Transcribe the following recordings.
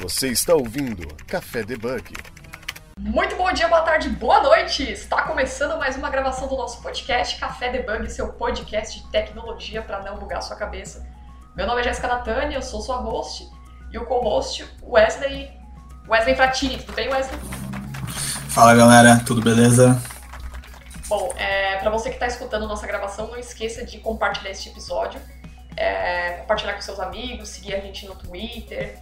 Você está ouvindo Café Debug. Muito bom dia, boa tarde, boa noite! Está começando mais uma gravação do nosso podcast Café Debug, seu podcast de tecnologia para não bugar sua cabeça. Meu nome é Jéssica Natânia, eu sou sua host e o co-host Wesley Wesley Fratini. Tudo bem, Wesley? Fala galera, tudo beleza? Bom, é, para você que está escutando nossa gravação, não esqueça de compartilhar este episódio, é, compartilhar com seus amigos, seguir a gente no Twitter.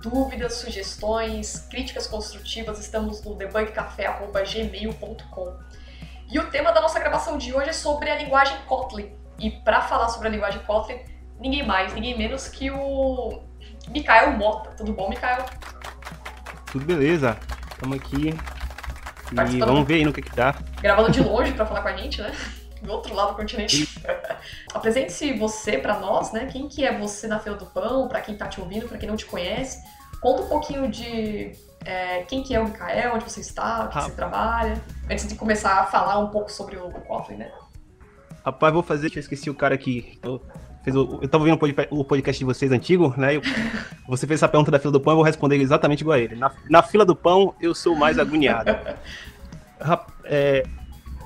Dúvidas, sugestões, críticas construtivas, estamos no debugcafé.gmail.com. E o tema da nossa gravação de hoje é sobre a linguagem Kotlin. E para falar sobre a linguagem Kotlin, ninguém mais, ninguém menos que o Mikael Mota. Tudo bom, Mikael? Tudo beleza. Estamos aqui. E vamos ver aí no que que dá. Gravando de longe para falar com a gente, né? Do outro lado do continente. Apresente-se você para nós, né? Quem que é você na fila do pão, para quem tá te ouvindo, para quem não te conhece. Conta um pouquinho de é, quem que é o Mikael, onde você está, o que ah. você trabalha. Antes de começar a falar um pouco sobre o Kotlin, né? Rapaz, vou fazer, eu esqueci o cara que fez o, eu tava ouvindo o podcast de vocês antigo, né? Eu, você fez essa pergunta da fila do pão, eu vou responder exatamente igual a ele. Na, na fila do pão, eu sou mais agoniado. é,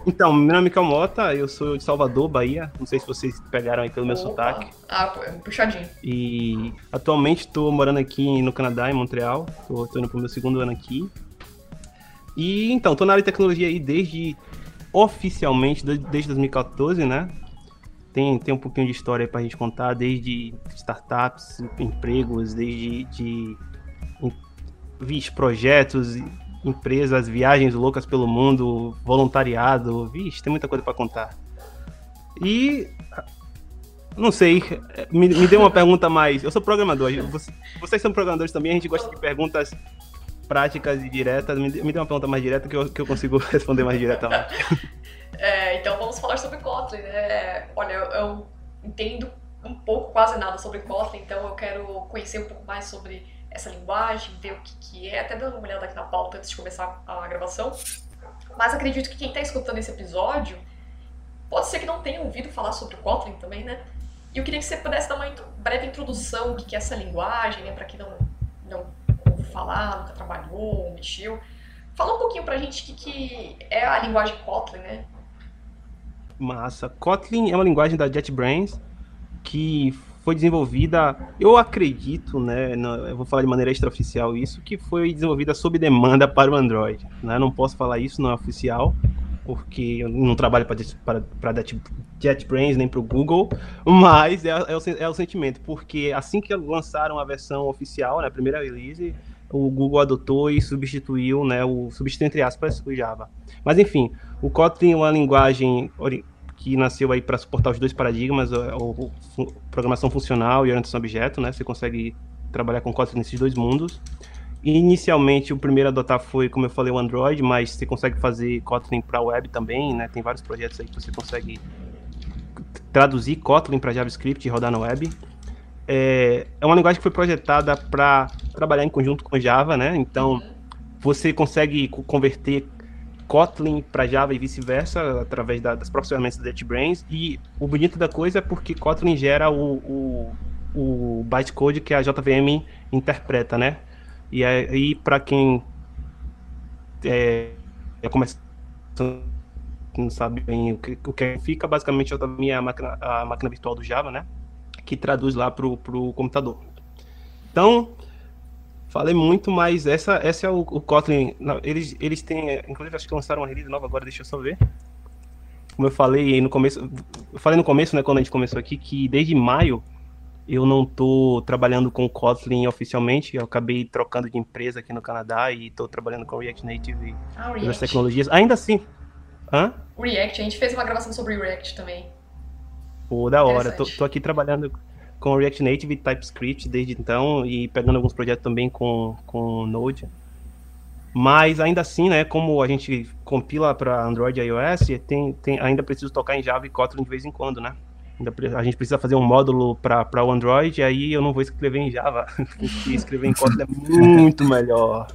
então, meu nome é Mikael Mota, eu sou de Salvador, Bahia. Não sei se vocês pegaram aí pelo meu Opa. sotaque. Ah, puxadinho. E atualmente estou morando aqui no Canadá, em Montreal. Estou indo pro meu segundo ano aqui. E então, estou na área de tecnologia aí desde oficialmente desde 2014, né? tem, tem um pouquinho de história para a gente contar, desde startups, empregos, desde de, vixe, projetos, empresas, viagens loucas pelo mundo, voluntariado, vixe, tem muita coisa para contar. E não sei, me, me deu uma pergunta mais. Eu sou programador, vocês são programadores também, a gente gosta de perguntas práticas e diretas. Me, me dê uma pergunta mais direta que eu, que eu consigo responder mais diretamente. É, então vamos falar sobre Kotlin. Né? Olha, eu, eu, entendo um pouco, quase nada sobre Kotlin, então eu quero conhecer um pouco mais sobre essa linguagem, ver o que, que é, até dando uma olhada aqui na pauta antes de começar a gravação. Mas acredito que quem está escutando esse episódio pode ser que não tenha ouvido falar sobre o Kotlin também, né? E eu queria que você pudesse dar uma breve introdução do que é essa linguagem, né? Para quem não, não ouviu falar, nunca trabalhou, mexeu. Fala um pouquinho pra gente o que, que é a linguagem Kotlin, né? Massa. Kotlin é uma linguagem da JetBrains que foi desenvolvida, eu acredito, né, eu vou falar de maneira extraoficial isso, que foi desenvolvida sob demanda para o Android. Né? Não posso falar isso, não é oficial, porque eu não trabalho para, JetBrains nem para o Google, mas é, é, o, é, o, sentimento, porque assim que lançaram a versão oficial, né, a primeira release, o Google adotou e substituiu, né, o substituiu entre aspas o Java. Mas enfim, o Kotlin é uma linguagem que nasceu aí para suportar os dois paradigmas, o, o, programação funcional e orientação a objeto, né? Você consegue trabalhar com Kotlin nesses dois mundos. Inicialmente, o primeiro a adotar foi, como eu falei, o Android, mas você consegue fazer Kotlin para web também, né? Tem vários projetos aí que você consegue traduzir Kotlin para JavaScript e rodar na web é, é uma linguagem que foi projetada para trabalhar em conjunto com Java, né? Então, você consegue converter Kotlin para Java e vice-versa através da, das próprias ferramentas da JetBrains. E o bonito da coisa é porque Kotlin gera o, o, o bytecode que a JVM interpreta, né? E aí, para quem é, é começando não sabe bem o que, o que fica, basicamente a JVM é a máquina, a máquina virtual do Java, né? que traduz lá pro, pro computador. Então, falei muito, mas essa, essa é o, o Kotlin. Eles, eles têm, inclusive acho que lançaram uma release nova agora, deixa eu só ver. Como eu falei no começo, eu falei no começo, né, quando a gente começou aqui, que desde maio eu não tô trabalhando com Kotlin oficialmente, eu acabei trocando de empresa aqui no Canadá e tô trabalhando com React Native e ah, outras tecnologias. Ainda assim. Hã? React, a gente fez uma gravação sobre React também. Pô, da hora. Tô, tô, aqui trabalhando com React Native e TypeScript desde então e pegando alguns projetos também com, com Node. Mas ainda assim, né, como a gente compila para Android e iOS, tem, tem, ainda preciso tocar em Java e Kotlin de vez em quando, né? A gente precisa fazer um módulo para o Android, e aí eu não vou escrever em Java. escrever em Kotlin é muito melhor.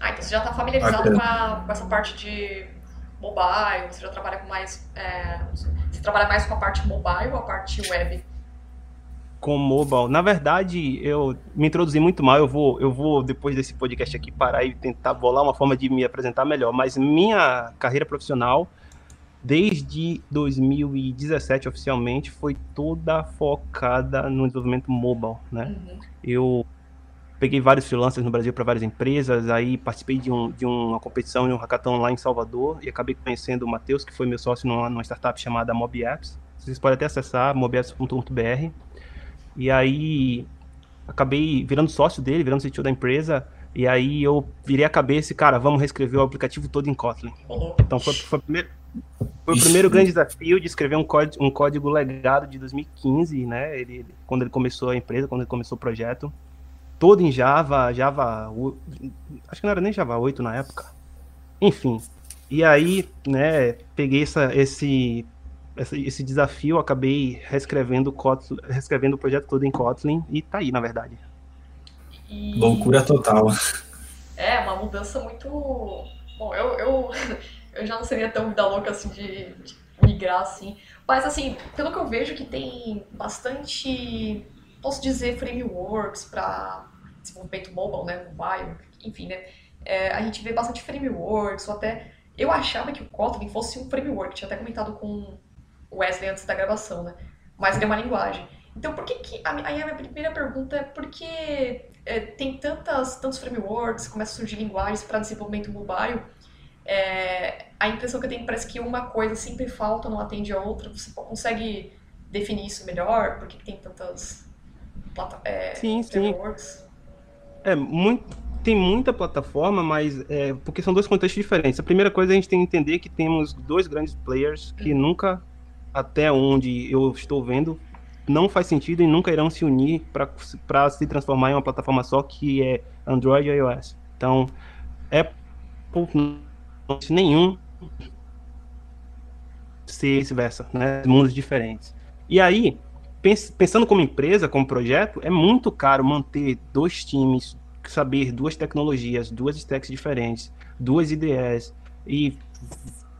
Ah, então você já está familiarizado com, a, com essa parte de mobile, você já trabalha com mais. É, você trabalha mais com a parte mobile ou a parte web? Com mobile. Na verdade, eu me introduzi muito mal. Eu vou, eu vou depois desse podcast aqui parar e tentar bolar uma forma de me apresentar melhor. Mas minha carreira profissional, desde 2017 oficialmente, foi toda focada no desenvolvimento mobile, né? Uhum. Eu peguei vários freelancers no Brasil para várias empresas, aí participei de, um, de uma competição, de um hackathon lá em Salvador e acabei conhecendo o Matheus, que foi meu sócio numa, numa startup chamada Mob Apps. Vocês podem até acessar mobapps.com.br. E aí acabei virando sócio dele, virando CTO da empresa. E aí eu virei a cabeça e, cara, vamos reescrever o aplicativo todo em Kotlin. Então foi, foi, o, primeiro, foi o primeiro grande desafio de escrever um código, um código legado de 2015, né? Ele, quando ele começou a empresa, quando ele começou o projeto todo em Java, Java, acho que não era nem Java 8 na época. Enfim. E aí, né, peguei essa, esse, esse desafio, acabei reescrevendo, Kotlin, reescrevendo o projeto todo em Kotlin e tá aí, na verdade. E... Loucura total. É, uma mudança muito. Bom, eu, eu, eu já não seria tão vida louca assim de, de migrar assim. Mas assim, pelo que eu vejo que tem bastante posso dizer, frameworks para desenvolvimento mobile, né, mobile, enfim, né, é, a gente vê bastante frameworks, ou até, eu achava que o Kotlin fosse um framework, tinha até comentado com Wesley antes da gravação, né, mas ele é uma linguagem. Então, por que que, aí a minha primeira pergunta é por que é, tem tantas, tantos frameworks, começam a surgir linguagens para desenvolvimento mobile, é, a impressão que eu tenho parece que uma coisa sempre falta, não atende a outra, você consegue definir isso melhor? Por que, que tem tantas é, sim, sim. É, muito, tem muita plataforma, mas é, porque são dois contextos diferentes. A primeira coisa a gente tem que entender que temos dois grandes players que uhum. nunca, até onde eu estou vendo, não faz sentido e nunca irão se unir para se transformar em uma plataforma só que é Android e iOS. Então, é nenhum ser vice-versa, né? Mundos diferentes. E aí, pensando como empresa, como projeto, é muito caro manter dois times, saber duas tecnologias, duas stacks diferentes, duas IDEs e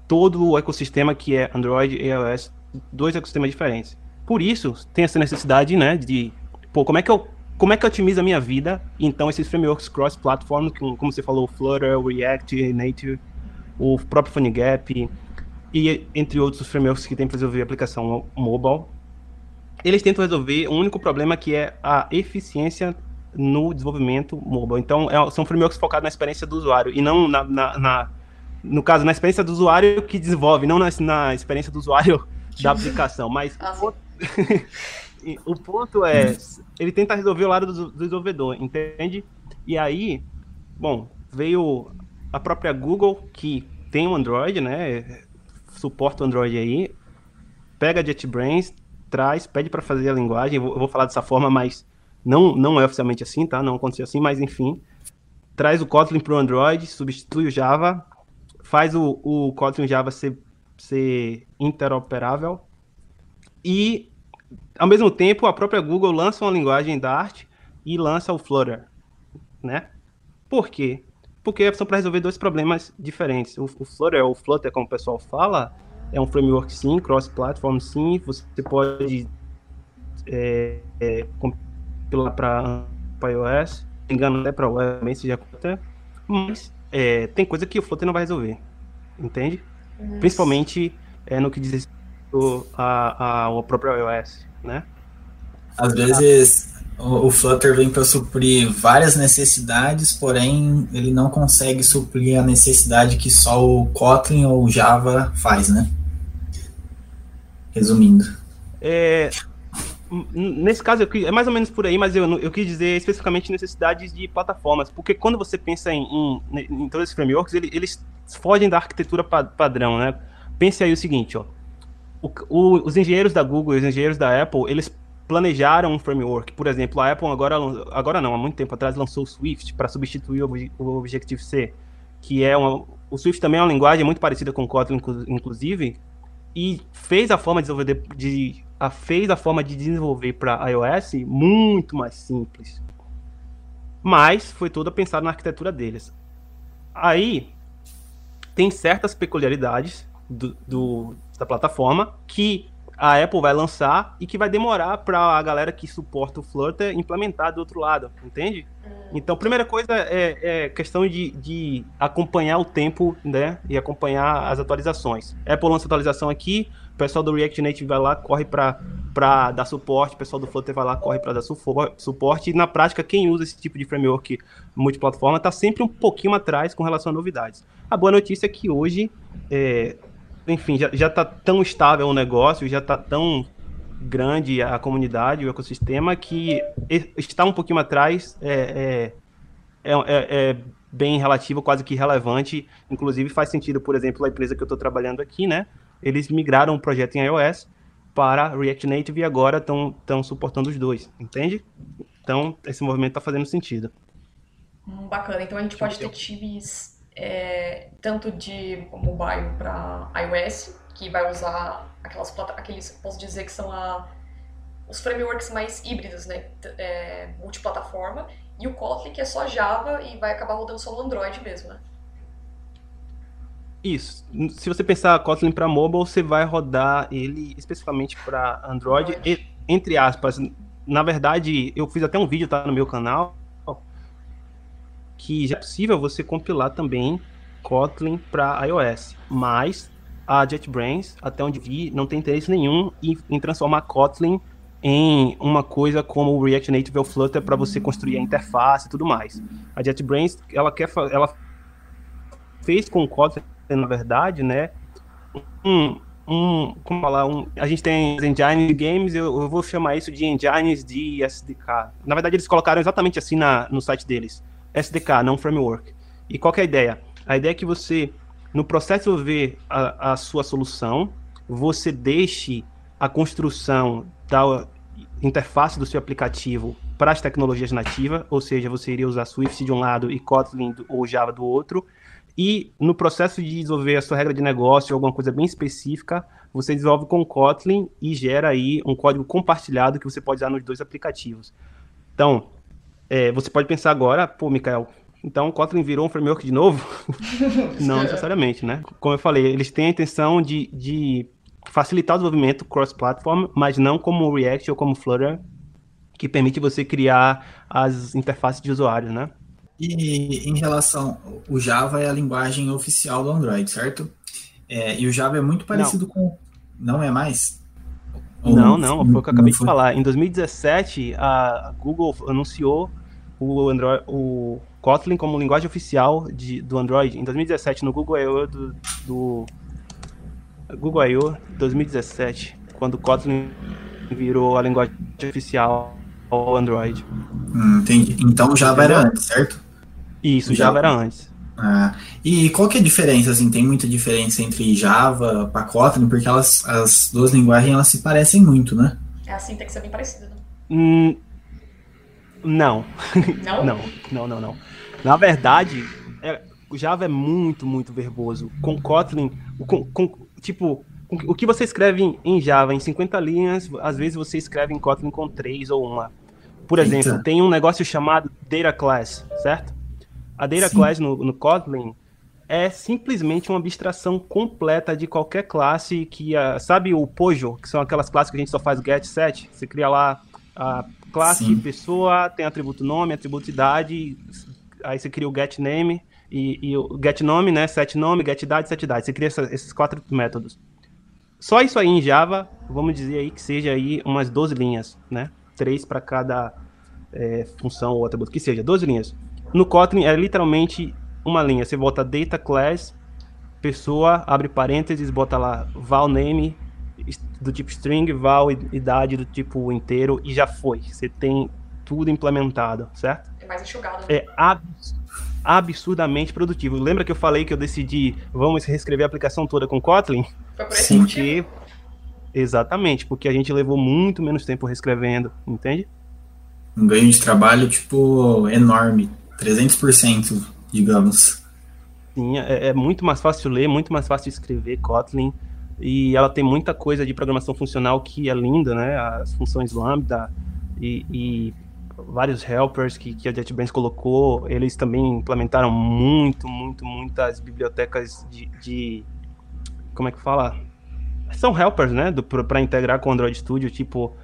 todo o ecossistema que é Android e iOS, dois ecossistemas diferentes. Por isso, tem essa necessidade, né, de, pô, como é que eu como é que eu otimizo a minha vida? Então, esses frameworks cross-platform, como você falou, Flutter, React, Native, o próprio PhoneGap, e entre outros frameworks que tem para resolver aplicação mobile, eles tentam resolver um único problema que é a eficiência no desenvolvimento mobile. Então, é, são frameworks focados na experiência do usuário e não na, na, na, no caso, na experiência do usuário que desenvolve, não na, na experiência do usuário da aplicação. Mas ah, o, ponto, o, ponto, é, ele tenta resolver o lado do, do desenvolvedor, entende? E aí, bom, veio a própria Google, que tem um Android, né? Suporta o Android aí, pega JetBrains, traz, pede para fazer a linguagem, eu vou falar dessa forma, mas não, não é oficialmente assim, tá? Não aconteceu assim, mas enfim. Traz o Kotlin para o Android, substitui o Java, faz o, o Kotlin Java ser, ser interoperável e, ao mesmo tempo, a própria Google lança uma linguagem Dart e lança o Flutter, né? Por quê? Porque são para resolver dois problemas diferentes. O, o Flutter, ou Flutter, como o pessoal fala, é um framework sim, cross-platform sim, você pode é, é, compilar para iOS, engano até para web já até, mas é, tem coisa que o Flutter não vai resolver, entende? Isso. Principalmente é, no que diz respeito ao próprio iOS, né? Às vezes o, o Flutter vem para suprir várias necessidades, porém ele não consegue suprir a necessidade que só o Kotlin ou o Java faz, né? Resumindo. É, nesse caso, eu, é mais ou menos por aí, mas eu, eu quis dizer especificamente necessidades de plataformas, porque quando você pensa em, em, em todos esses frameworks, eles, eles fogem da arquitetura padrão, né? Pense aí o seguinte, ó. O, o, os engenheiros da Google e os engenheiros da Apple, eles planejaram um framework. Por exemplo, a Apple agora, agora não, há muito tempo atrás lançou o Swift para substituir o, o Objective-C, que é uma, o Swift também é uma linguagem muito parecida com o Kotlin, inclusive, e fez a forma de desenvolver, de, a, fez a forma de desenvolver para iOS muito mais simples. Mas foi toda pensada na arquitetura deles. Aí tem certas peculiaridades do, do, da plataforma que a Apple vai lançar e que vai demorar para a galera que suporta o Flutter implementar do outro lado, entende? Hum. Então, primeira coisa é, é questão de, de, acompanhar o tempo, né? E acompanhar as atualizações. Apple lança atualização aqui, o pessoal do React Native vai lá, corre para dar suporte, o pessoal do Flutter vai lá, corre para dar suporte. E na prática, quem usa esse tipo de framework multiplataforma está sempre um pouquinho atrás com relação a novidades. A boa notícia é que hoje é, enfim, já, já tá tão estável o negócio, já tá tão grande a comunidade, o ecossistema, que está um pouquinho atrás é, é, é, é, bem relativo, quase que relevante. Inclusive faz sentido, por exemplo, a empresa que eu estou trabalhando aqui, né? Eles migraram o projeto em iOS para React Native e agora estão suportando os dois, entende? Então, esse movimento está fazendo sentido. Hum, bacana. Então a gente pode ter times é, tanto de mobile para iOS, que vai usar aquelas aqueles, posso dizer que são a, os frameworks mais híbridos, né, é, multiplataforma, e o Kotlin que é só Java e vai acabar rodando só no Android mesmo, né? Isso. Se você pensar Kotlin para mobile, você vai rodar ele especificamente para Android, Android. E, entre aspas. Na verdade, eu fiz até um vídeo tá no meu canal que já é possível você compilar também Kotlin para iOS, mas a JetBrains, até onde vi, não tem interesse nenhum em, em transformar Kotlin em uma coisa como o React Native ou Flutter para você construir a interface e tudo mais. A JetBrains, ela quer ela fez com o Kotlin, na verdade, né, um, um como falar, um, a gente tem engines de games, eu, eu, vou chamar isso de engines de SDK. Na verdade, eles colocaram exatamente assim na, no site deles. SDK, não framework. E qual é a ideia? A ideia é que você, no processo de desenvolver a, a sua solução, você deixe a construção da interface do seu aplicativo para as tecnologias nativas, ou seja, você iria usar Swift de um lado e Kotlin ou Java do outro, e no processo de desenvolver a sua regra de negócio, alguma coisa bem específica, você desenvolve com Kotlin e gera aí um código compartilhado que você pode usar nos dois aplicativos. Então, é, você pode pensar agora, pô, Mikael, então o Kotlin virou um framework de novo? não necessariamente, né? Como eu falei, eles têm a intenção de, de facilitar o desenvolvimento cross-platform, mas não como o React ou como o Flutter, que permite você criar as interfaces de usuários, né? E em relação, o Java é a linguagem oficial do Android, certo? É, e o Java é muito parecido não. com. Não é mais? Não, não, foi o que eu acabei de falar. Em 2017, a Google anunciou o, Android, o Kotlin como linguagem oficial de, do Android. Em 2017, no Google I.O. do, do Google I.O. 2017, quando o Kotlin virou a linguagem oficial ao Android. Hum, entendi. Então Java era antes, certo? Isso, Java, Java era antes. Ah, e qual que é a diferença? Assim, tem muita diferença entre Java e Kotlin, porque elas, as duas linguagens elas se parecem muito, né? É a sintaxe é bem parecida, né? Hum, não. Não? não, não, não, não. Na verdade, é, o Java é muito, muito verboso. Com Kotlin, com, com, tipo, o que você escreve em, em, Java em 50 linhas, às vezes você escreve em Kotlin com 3 ou 1. Por exemplo, Eita. tem um negócio chamado Data Class, certo? A Data Sim. Class no, no Kotlin é simplesmente uma abstração completa de qualquer classe que, uh, sabe o Pojo, que são aquelas classes que a gente só faz get set, você cria lá a classe Sim. pessoa, tem atributo nome, atributo idade, aí você cria o get name e, e o get nome, né, set nome, get idade, set idade. Você cria essa, esses quatro métodos. Só isso aí em Java, vamos dizer aí que seja aí umas 12 linhas, né? Três para cada é, função ou atributo, que seja 12 linhas. No Kotlin é literalmente uma linha. Você bota data class, pessoa, abre parênteses, bota lá val name do tipo string, val idade do tipo inteiro e já foi. Você tem tudo implementado, certo? É mais enxugado. Né? É absurdamente produtivo. Lembra que eu falei que eu decidi, vamos reescrever a aplicação toda com Kotlin? Foi por esse porque... Exatamente, porque a gente levou muito menos tempo reescrevendo, entende? Um ganho de trabalho, tipo, enorme. 300%, digamos. Sim, é, é, muito mais fácil ler, muito mais fácil escrever Kotlin. E ela tem muita coisa de programação funcional que é linda, né? As funções lambda e, e vários helpers que, que a JetBrains colocou, eles também implementaram muito, muito, muitas bibliotecas de, de como é que fala? são helpers, né, para integrar com o Android Studio, tipo,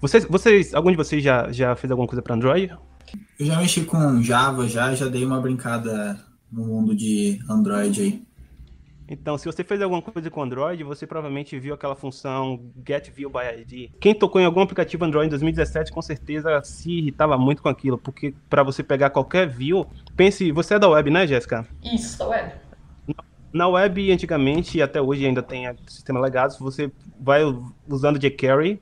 vocês, vocês, algum de vocês já, já fez alguma coisa para Android? Eu já mexi com Java, já, já dei uma brincada no mundo de Android aí. Então, se você fez alguma coisa com Android, você provavelmente viu aquela função Get View by ID. Quem tocou em algum aplicativo Android em 2017, com certeza se irritava muito com aquilo, porque para você pegar qualquer view, pense, você é da web, né, Jéssica? Isso, da web. Na web, antigamente, e até hoje ainda tem sistema legados, você vai usando jQuery,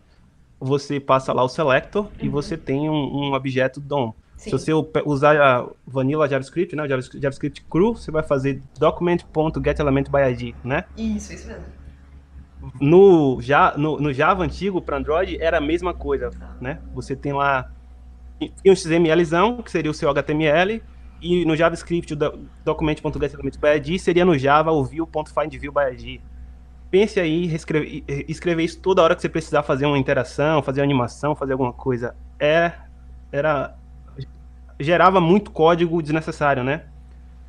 você passa lá o selector uhum. e você tem um, um objeto DOM. Sim. Se você usar a Vanilla JavaScript, né, JavaScript, JavaScript cru, você vai fazer document.getElementById, né? Isso, isso mesmo. No, já, no, no Java antigo para Android era a mesma coisa, né? Você tem lá um XMLzão, que seria o seu HTML, e no JavaScript o document.getElementById seria no Java o view.findViewById. Pense aí escrever, isso toda hora que você precisar fazer uma interação, fazer uma animação, fazer alguma coisa. É, era gerava muito código desnecessário, né?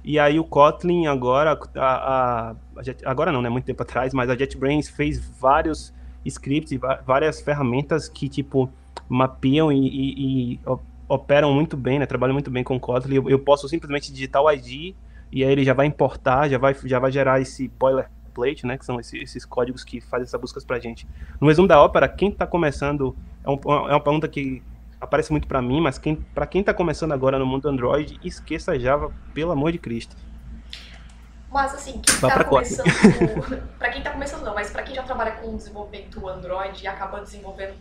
E aí o Kotlin agora, a, a, agora não, né? Muito tempo atrás, mas a JetBrains fez vários scripts, várias ferramentas que tipo mapeiam e, e, e operam muito bem, né? Trabalham muito bem com o Kotlin. Eu, eu, posso simplesmente digitar o ID e aí ele já vai importar, já vai, já vai gerar esse boilerplate, né? Que são esses, esses códigos que fazem essas buscas pra gente. No resumo da ópera, quem está começando é, um, é uma pergunta que aparece muito para mim, mas quem, para quem está começando agora no mundo Android, esqueça Java, pelo amor de Cristo. Mas assim, quem está começando, para quem está começando não, mas para quem já trabalha com desenvolvimento Android e acaba desenvolvendo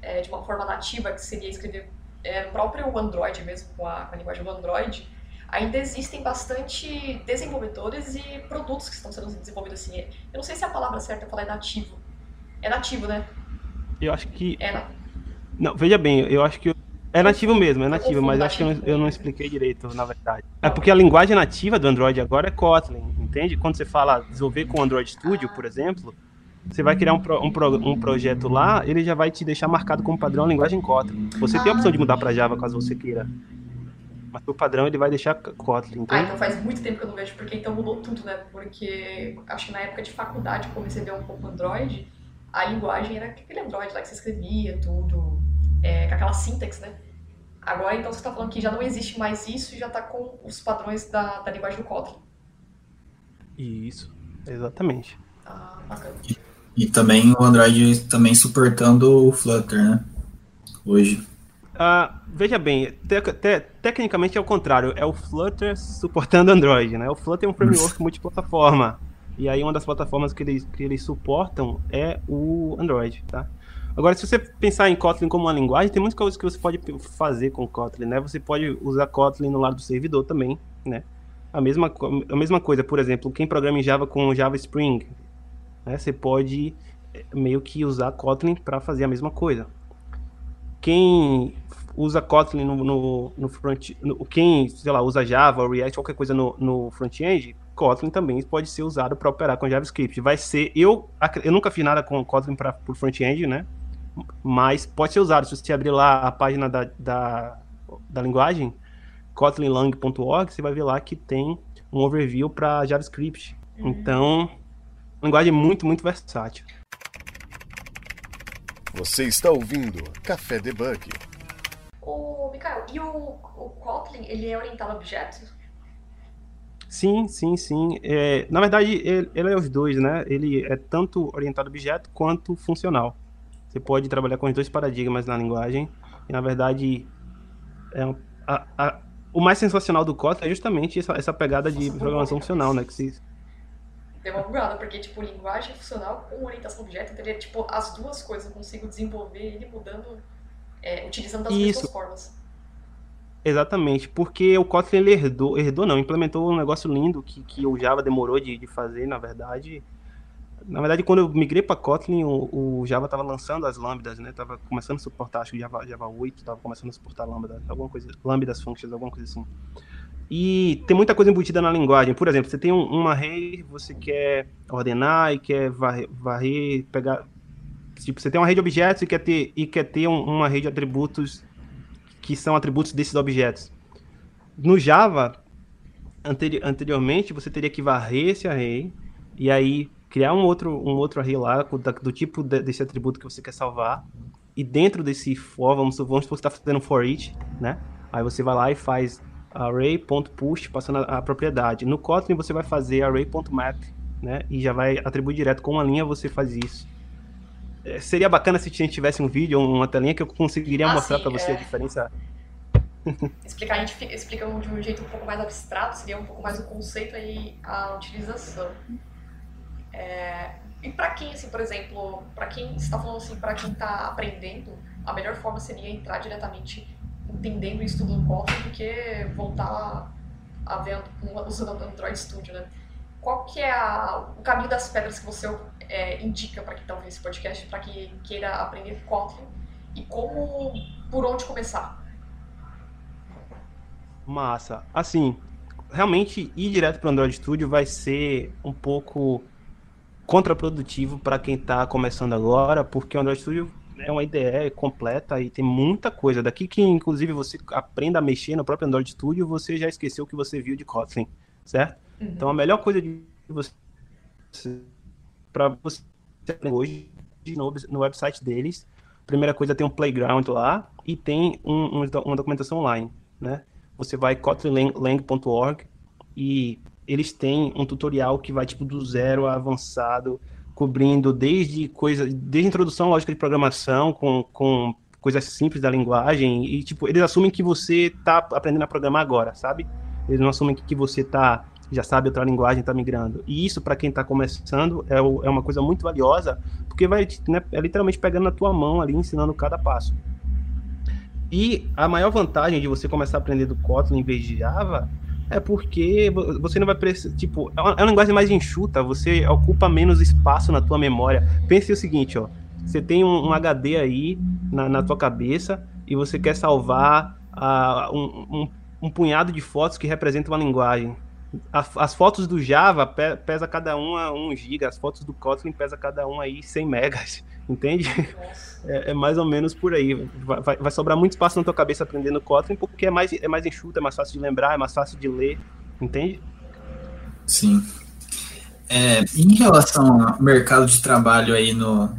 é, de uma forma nativa, que seria escrever é, próprio Android mesmo, com a, com a linguagem do Android, ainda existem bastante desenvolvedores e produtos que estão sendo desenvolvidos assim. Eu não sei se a palavra certa é falar é nativo. É nativo, né? Eu acho que. É nativo não, veja bem, eu acho que. É nativo mesmo, é nativo, mas acho que eu não, eu não, expliquei direito, na verdade. É porque a linguagem nativa do Android agora é Kotlin, entende? Quando você fala desenvolver com o Android Studio, por exemplo, você vai criar um, pro, um, pro, um, projeto lá, ele já vai te deixar marcado como padrão a linguagem Kotlin. Você tem a opção de mudar para Java caso você queira. Mas o padrão ele vai deixar Kotlin. Entende? Ah, então faz muito tempo que eu não vejo, porque então mudou tudo, né? Porque acho que na época de faculdade, comecei a ver um pouco Android, a linguagem era aquele Android lá que você escrevia tudo, é, com aquela sintaxe, né? Agora, então, você está falando que já não existe mais isso e já está com os padrões da, da linguagem do Kotlin. Isso, exatamente. Ah, bacana. E, e também o Android também suportando o Flutter, né? Hoje. Ah, veja bem, te, te, tecnicamente é o contrário, é o Flutter suportando Android, né? O Flutter é um framework multiplataforma. E aí uma das plataformas que eles, que eles suportam é o Android, tá? Agora, se você pensar em Kotlin como uma linguagem, tem muitas coisas que você pode fazer com Kotlin, né? Você pode usar Kotlin no lado do servidor também, né? A mesma, a mesma coisa, por exemplo, quem programa em Java com Java Spring, né? Você pode eh, meio que usar Kotlin para fazer a mesma coisa. Quem usa Kotlin no, no, no front, no, quem, sei lá, usa Java React, qualquer coisa no, no front-end, Kotlin também pode ser usado para operar com JavaScript. Vai ser, eu, eu nunca fiz nada com Kotlin para o front-end, né? mas pode ser usado. Se você abrir lá a página da, da, da linguagem, kotlinlang.org, você vai ver lá que tem um overview para JavaScript. Uhum. Então, linguagem muito, muito versátil. Você está ouvindo Café Debug. Ô, Mikael, e o, o Kotlin, ele é orientado a objetos? Sim, sim, sim. É, na verdade, ele, ele, é os dois, né? Ele é tanto orientado a objeto quanto funcional. Você pode trabalhar com os dois paradigmas na linguagem. E, na verdade, é a, a, o mais sensacional do Kotlin é justamente essa, essa pegada de Nossa, programação funcional, né? Que se... Deu uma bugada, porque, tipo, linguagem funcional com orientação a objeto, então, tipo, as duas coisas. Eu consigo desenvolver ele mudando, é, utilizando das Isso. mesmas formas. Exatamente, porque o Kotlin ele herdou, herdou não, implementou um negócio lindo que, que o Java demorou de, de fazer, na verdade, na verdade, quando eu migrei para Kotlin, o, o Java estava lançando as lambdas, né? Tava começando a suportar, acho que Java, Java 8 estava começando a suportar lambda, alguma coisa, lambdas functions, alguma coisa assim. E tem muita coisa embutida na linguagem. Por exemplo, você tem um, uma array, você quer ordenar e quer varrer, varrer, pegar. Tipo, você tem uma rede de objetos e quer ter, e quer ter um, uma rede de atributos que são atributos desses objetos. No Java, anteri anteriormente, você teria que varrer esse array e aí criar um outro, um outro array lá do tipo desse atributo que você quer salvar. E dentro desse for, vamos, vamos supor que você está fazendo for each, né? Aí você vai lá e faz array.push passando a, a, propriedade. No Kotlin você vai fazer array.map, né? E já vai atribuir direto com uma linha você faz isso. É, seria bacana se a gente tivesse um vídeo, uma telinha que eu conseguiria ah, mostrar para você é... a diferença. Explicar, a gente explica de um jeito um pouco mais abstrato, seria um pouco mais o conceito e a utilização. É, e para quem, assim, por exemplo, para quem está falando assim, para quem está aprendendo, a melhor forma seria entrar diretamente entendendo isso tudo no Kotlin do que voltar a ver usando Android Studio, né? Qual que é a, o caminho das pedras que você é, indica para quem está ouvindo esse podcast, para quem queira aprender Kotlin e como, por onde começar? Massa. Assim, realmente ir direto para o Android Studio vai ser um pouco contraprodutivo para quem está começando agora, porque o Android Studio é uma IDE completa e tem muita coisa. Daqui que, inclusive, você aprenda a mexer no próprio Android Studio, você já esqueceu o que você viu de Kotlin, certo? Uhum. Então, a melhor coisa de você para você aprender hoje no, no website deles, primeira coisa tem um playground lá e tem um, um, uma documentação online, né? Você vai kotlinlang.org e eles têm um tutorial que vai tipo do zero a avançado, cobrindo desde coisa, desde introdução à lógica de programação com, com coisas simples da linguagem e tipo, eles assumem que você tá aprendendo a programar agora, sabe? Eles não assumem que você tá já sabe outra linguagem, está migrando. E isso, para quem está começando, é, o, é, uma coisa muito valiosa, porque vai né, é literalmente pegando na tua mão ali, ensinando cada passo. E a maior vantagem de você começar a aprender do Kotlin em vez de Java é porque você não vai precisar. Tipo, é uma, é uma linguagem mais enxuta, você ocupa menos espaço na tua memória. Pense o seguinte, ó. Você tem um, um HD aí na, na, tua cabeça e você quer salvar uh, um, um, um punhado de fotos que representam uma linguagem as fotos do Java pesa cada uma 1 GB, as fotos do Kotlin pesa cada uma aí 100 megas, entende? É, é, mais ou menos por aí. Vai, vai, sobrar muito espaço na tua cabeça aprendendo Kotlin, porque é mais, é mais enxuto, é mais fácil de lembrar, é mais fácil de ler, entende? Sim. É, em relação ao mercado de trabalho aí no,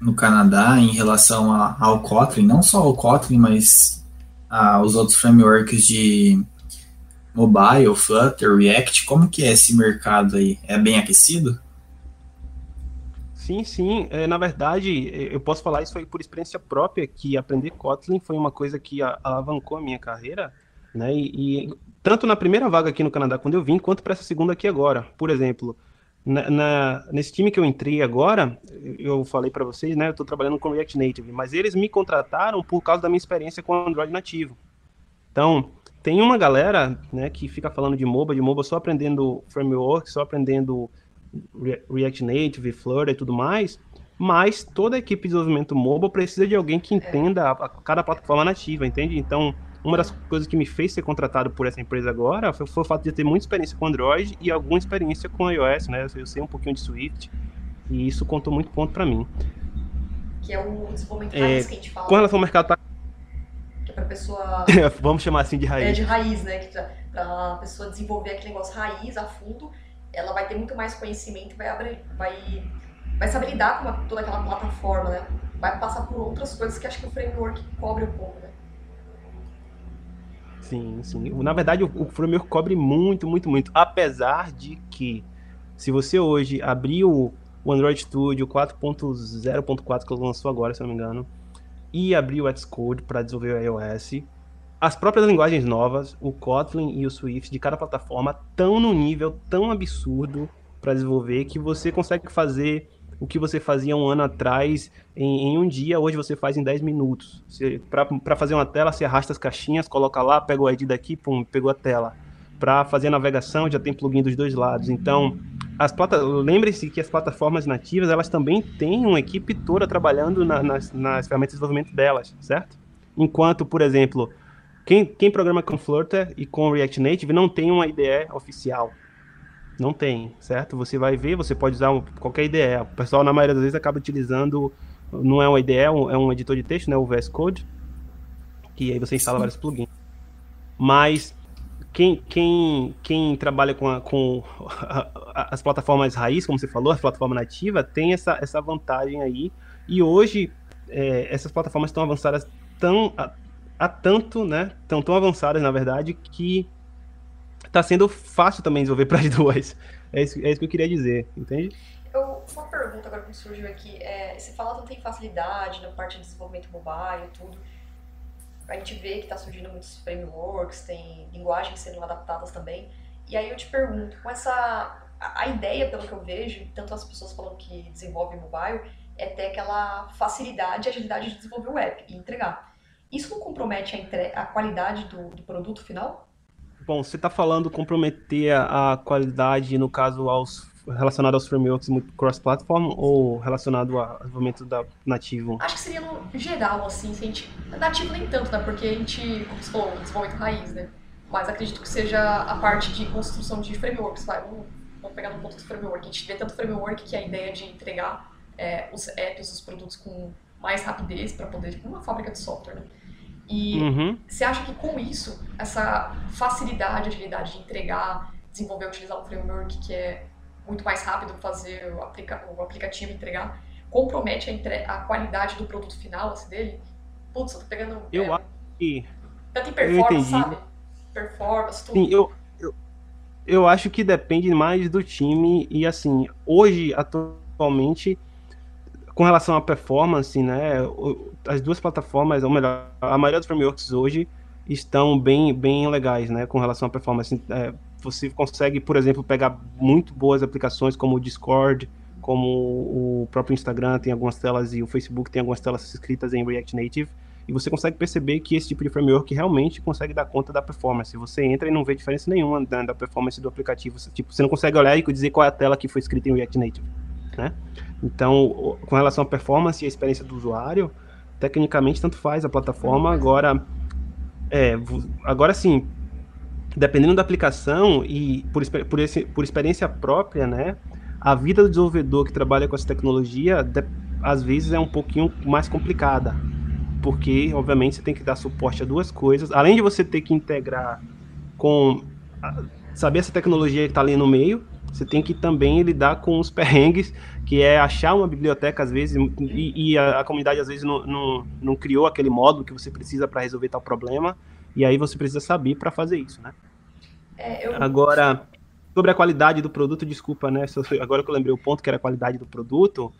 no Canadá, em relação a, ao Kotlin, não só ao Kotlin, mas aos outros frameworks de mobile, Flutter, React, como que é esse mercado aí? É bem aquecido? Sim, sim. É, na verdade, eu posso falar isso foi por experiência própria, que aprender Kotlin foi uma coisa que alavancou a minha carreira, né? E, e tanto na primeira vaga aqui no Canadá, quando eu vim, quanto para essa segunda aqui agora. Por exemplo, na, na, nesse time que eu entrei agora, eu falei para vocês, né? Eu estou trabalhando com React Native, mas eles me contrataram por causa da minha experiência com Android nativo. Então, tem uma galera, né, que fica falando de MOBA, de MOBA só aprendendo framework, só aprendendo React Native, Flutter e tudo mais, mas toda a equipe de desenvolvimento MOBA precisa de alguém que entenda a, cada plataforma nativa, entende? Então, uma das coisas que me fez ser contratado por essa empresa agora foi, foi o fato de ter muita experiência com Android e alguma experiência com iOS, né? Eu sei um pouquinho de Swift e isso contou muito ponto para mim. Que é o desenvolvimento é, que a gente fala. Com relação ao mercado para pessoa. Vamos chamar assim de raiz. É, de raiz, né? Para a pessoa desenvolver aquele negócio raiz a fundo, ela vai ter muito mais conhecimento, vai abrir, vai, vai saber lidar com uma, toda aquela plataforma, né? Vai passar por outras coisas que acho que o framework cobre um pouco, né? Sim, sim. Na verdade, o, o framework cobre muito, muito, muito. Apesar de que, se você hoje abrir o, Android Studio 4.0.4 que lançou agora, se não me engano, e abrir o Xcode para desenvolver o iOS. As próprias linguagens novas, o Kotlin e o Swift de cada plataforma, estão no nível tão absurdo para desenvolver que você consegue fazer o que você fazia um ano atrás em, em um dia, hoje você faz em 10 minutos. Para fazer uma tela, você arrasta as caixinhas, coloca lá, pega o ID daqui, pum, pegou a tela. Para fazer a navegação, já tem plugin dos dois lados. Então, as plata... lembre-se que as plataformas nativas elas também têm uma equipe toda trabalhando na, nas, nas ferramentas de desenvolvimento delas, certo? Enquanto, por exemplo, quem, quem programa com Flutter e com React Native não tem uma IDE oficial. Não tem, certo? Você vai ver, você pode usar qualquer IDE. O pessoal, na maioria das vezes, acaba utilizando, não é uma IDE, é um, é um editor de texto, né, o VS Code, que aí você instala vários plugins. Mas quem, quem, quem trabalha com, a, com a, as plataformas raiz, como você falou, a plataforma nativa, tem essa, essa vantagem aí. E hoje, é, essas plataformas estão avançadas tão, a tanto, né? Estão tão avançadas, na verdade, que está sendo fácil também desenvolver para as duas. É isso, é isso que eu queria dizer, entende? Eu, uma pergunta agora que surgiu aqui. É, você fala não tem facilidade na parte de desenvolvimento mobile e tudo a gente vê que está surgindo muitos frameworks, tem linguagens sendo adaptadas também. E aí eu te pergunto, com essa a, a ideia, pelo que eu vejo, tanto as pessoas falando que desenvolvem mobile, é ter aquela facilidade e agilidade de desenvolver o app e entregar. Isso não compromete a, entre... a qualidade do, do produto final? Bom, você está falando comprometer a qualidade, no caso, aos relacionado aos frameworks cross-platform ou relacionado ao desenvolvimento da nativo? Acho que seria no geral, assim, se a gente... Nativo nem tanto, né? Porque a gente, como você falou, desenvolvimento raiz, né? Mas acredito que seja a parte de construção de frameworks, vai. Vamos, vamos pegar no ponto do framework. A gente vê tanto framework que é a ideia de entregar é, os apps, os produtos com mais rapidez para poder, tipo, uma fábrica de software, né? E uhum. você acha que com isso, essa facilidade, agilidade de entregar, desenvolver, utilizar um framework que é muito mais rápido fazer o, aplica o aplicativo entregar, compromete a, entre a, qualidade do produto final assim, dele. Putz, eu tô pegando. Eu é, acho que. Tanto em performance, sabe? Performance, tudo. Sim, eu, eu, eu acho que depende mais do time e assim, hoje, atualmente, com relação à performance, né? As duas plataformas, ou melhor, a maioria dos frameworks hoje estão bem, bem legais, né? Com relação à performance. É, você consegue, por exemplo, pegar muito boas aplicações como o Discord, como o próprio Instagram tem algumas telas e o Facebook tem algumas telas escritas em React Native, e você consegue perceber que esse tipo de framework realmente consegue dar conta da performance. Você entra e não vê diferença nenhuma da, da performance do aplicativo. Você, tipo, você não consegue olhar e dizer qual é a tela que foi escrita em React Native, né? Então, com relação à performance e a experiência do usuário, tecnicamente tanto faz a plataforma. Agora, é, agora sim, dependendo da aplicação e por, por, esse, por experiência própria, né, a vida do desenvolvedor que trabalha com essa tecnologia, de, às vezes é um pouquinho mais complicada, porque, obviamente, você tem que dar suporte a duas coisas, além de você ter que integrar com saber essa tecnologia que está ali no meio, você tem que também lidar com os perrengues, que é achar uma biblioteca às vezes, e, e a, a, comunidade às vezes não, não, não criou aquele módulo que você precisa para resolver tal problema, e aí você precisa saber para fazer isso, né? É, eu... Agora, sobre a qualidade do produto, desculpa, né? Agora que eu lembrei o ponto que era a qualidade do produto,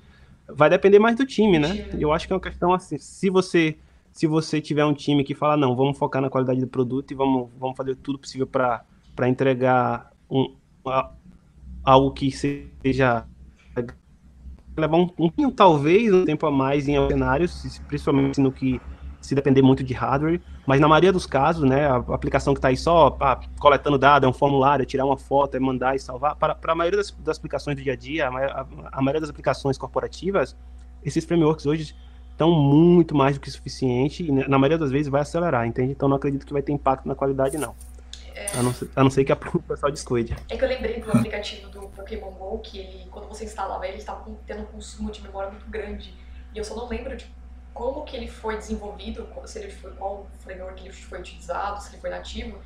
vai depender mais do time, né? Eu acho que é uma questão assim, se você se você tiver um time que fala, não, vamos focar na qualidade do produto e vamos, vamos fazer tudo possível para entregar um, algo que seja levar um, um talvez um tempo a mais em cenários, principalmente no que se depender muito de hardware, mas na maioria dos casos, né, a aplicação que está aí só ah, coletando dados, é um formulário, é tirar uma foto, é mandar e salvar, para, para a maioria das, das, aplicações do dia a dia, a, a, maioria das aplicações corporativas, esses frameworks hoje estão muito mais do que suficiente e na maioria das vezes vai acelerar, entende? Então não acredito que vai ter impacto na qualidade, não. A, não ser, a não ser que a o pessoal descuide. É que eu lembrei do aplicativo do Pokémon GO, que ele, quando você instalava ele, estava tendo um consumo de memória muito grande. E eu só não lembro de como que ele foi desenvolvido, se ele foi, qual framework ele foi utilizado, se ele foi nativo,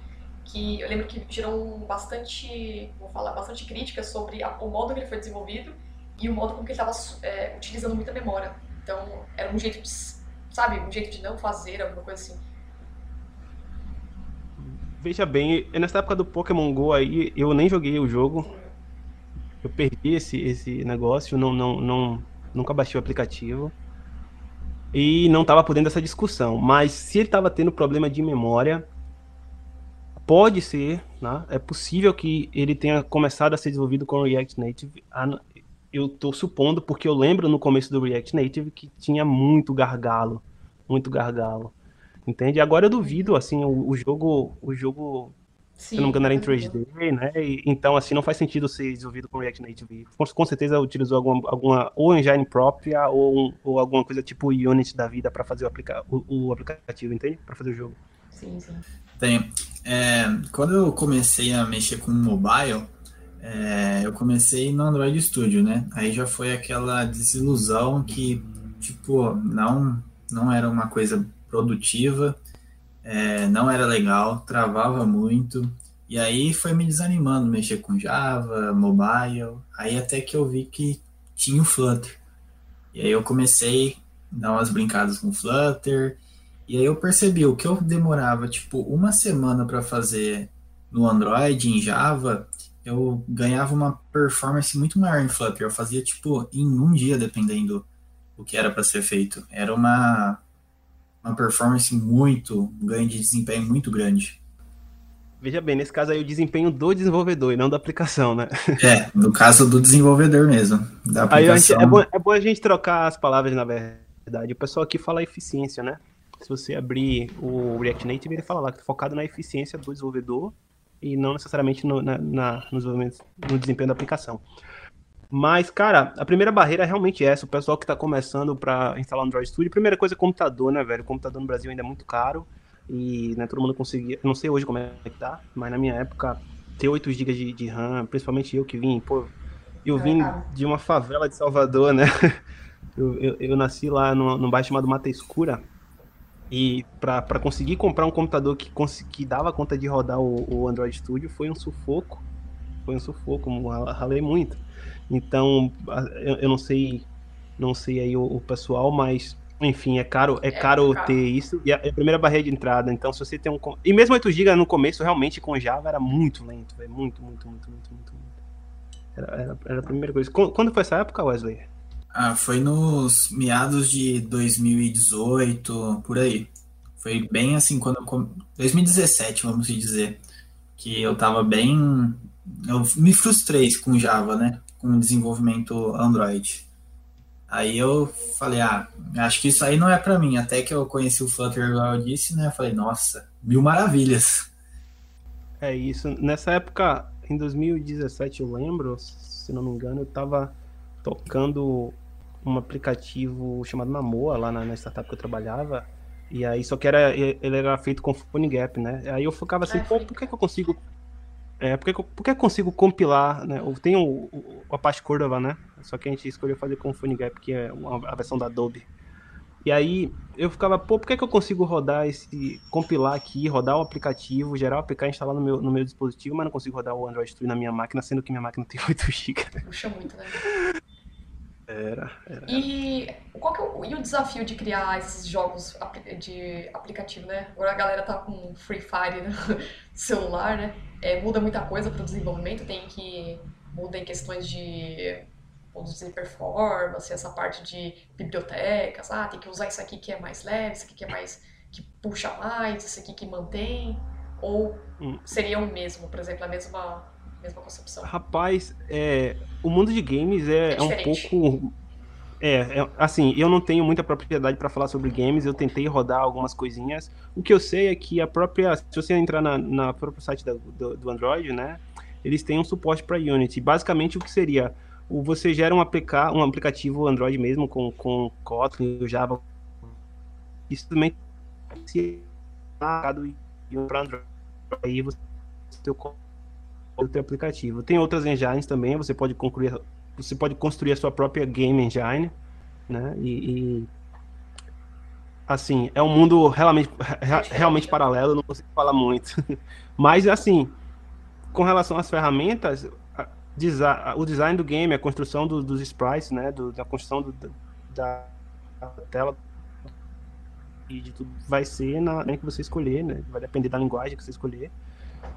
que eu lembro que gerou bastante, vou falar, bastante críticas sobre a, o modo que ele foi desenvolvido e o modo como que ele estava é, utilizando muita memória. Então, era um jeito de, sabe, um jeito de não fazer alguma coisa assim. Veja bem, nessa época do Pokémon GO aí, eu nem joguei o jogo. Eu perdi esse, esse negócio, não, não, não, nunca baixei o aplicativo e não estava podendo essa discussão. Mas se ele estava tendo problema de memória, pode ser, né? é possível que ele tenha começado a ser desenvolvido com React Native. Eu estou supondo, porque eu lembro no começo do React Native que tinha muito gargalo, muito gargalo. Entende? Agora eu duvido, assim, o, o jogo, o jogo Sim, se não me engano, era em 3D, né? E, então, assim, não faz sentido ser desenvolvido com React Native. Com, com certeza utilizou alguma, alguma ou engine própria ou, um, ou alguma coisa tipo Unity da vida para fazer o, aplica o, o, aplicativo, entende? Para fazer o jogo. Sim, sim. Tem. É, quando eu comecei a mexer com mobile, é, eu comecei no Android Studio, né? Aí já foi aquela desilusão que, tipo, não, não era uma coisa produtiva é, não era legal, travava muito E aí foi me desanimando mexer com Java, mobile. Aí até que eu vi que tinha o Flutter. E aí eu comecei a dar umas brincadas com o Flutter. E aí eu percebi o que eu demorava tipo uma semana para fazer no Android em Java, eu ganhava uma performance muito maior em Flutter. Eu fazia tipo em um dia, dependendo do que era para ser feito. Era uma uma performance muito, um ganho de desempenho muito grande. Veja bem, nesse caso aí o desempenho do desenvolvedor e não da aplicação, né? É, no caso do desenvolvedor mesmo. Da aplicação. Aí, é, bom, é bom a gente trocar as palavras, na verdade. O pessoal aqui fala eficiência, né? Se você abrir o React Native, ele fala lá que é focado na eficiência do desenvolvedor e não necessariamente no, na, na, no, no desempenho da aplicação. Mas, cara, a primeira barreira é realmente essa. O pessoal que está começando para instalar o Android Studio, primeira coisa é computador, né, velho? O computador no Brasil ainda é muito caro e né, todo mundo conseguia. Não sei hoje como é que tá, mas na minha época, ter 8 GB de, de RAM, principalmente eu que vim, pô, eu vim de uma favela de Salvador, né? Eu, eu, eu nasci lá num, num bairro chamado Mata Escura. E para conseguir comprar um computador que, que dava conta de rodar o, o Android Studio foi um sufoco. Foi um sufoco, ralei muito. Então, eu, eu não sei não sei aí o, o, pessoal, mas enfim, é caro, é, é caro, caro, ter isso. E a, a, primeira barreira de entrada, então se você tem um e mesmo 8 GB no começo realmente com Java era muito lento, véio, muito, muito, muito, muito, muito, muito. Era, era, era a primeira coisa. Quando foi essa época, Wesley? Ah, foi nos meados de 2018, por aí. Foi bem assim quando eu 2017, vamos dizer, que eu tava bem eu me frustrei com Java, né? Com o desenvolvimento Android. Aí eu falei, ah, acho que isso aí não é para mim. Até que eu conheci o Flutter, igual eu disse, né? Eu falei, nossa, mil maravilhas. É isso. Nessa época, em 2017, eu lembro, se não me engano, eu tava tocando um aplicativo chamado Namoa lá na, na startup que eu trabalhava. E aí, só que era, ele era feito com PhoneGap, né? Aí eu ficava assim, pô, por que, que eu consigo é, porque, porque eu consigo compilar, né? Eu tenho o, o, a parte Cordova, né? Só que a gente escolheu fazer com o PhoneGap, que é uma, a versão da Adobe. E aí eu ficava, pô, por que, que eu consigo rodar esse. compilar aqui, rodar o aplicativo, gerar o APK, instalar no meu, no meu dispositivo, mas não consigo rodar o Android Studio na minha máquina, sendo que minha máquina tem 8 GB. Puxa muito, né? Era, era. E qual que é o, e o desafio de criar esses jogos de aplicativo, né? Agora a galera tá com Free Fire no celular, né? É, muda muita coisa para o desenvolvimento, tem que muda em questões de vamos dizer, performance, essa parte de bibliotecas, ah, tem que usar isso aqui que é mais leve, isso aqui que é mais que puxa mais, isso aqui que mantém, ou hum. seria o mesmo, por exemplo, a mesma mesma concepção? Rapaz, é, o mundo de games é, é, é um pouco. É, é, assim, eu não tenho muita propriedade para falar sobre games, eu tentei rodar algumas coisinhas. O que eu sei é que a própria. Se você entrar na, na próprio site da, do, do, Android, né? Eles têm um suporte para Unity. Basicamente, o que seria? O, você gera um, APK, um aplicativo Android mesmo, com, com Kotlin, Java. Isso também se para Android. Aí você tem o teu aplicativo. Tem outras engines também, você pode concluir, você pode construir a sua própria game engine, né? E, e assim, é um mundo realmente, realmente paralelo, não consigo falar muito. Mas assim, com relação às ferramentas, o design do game, a construção do, dos sprites, né, do, da construção do, da, tela e de tudo vai ser na que você escolher, né? Vai depender da linguagem que você escolher.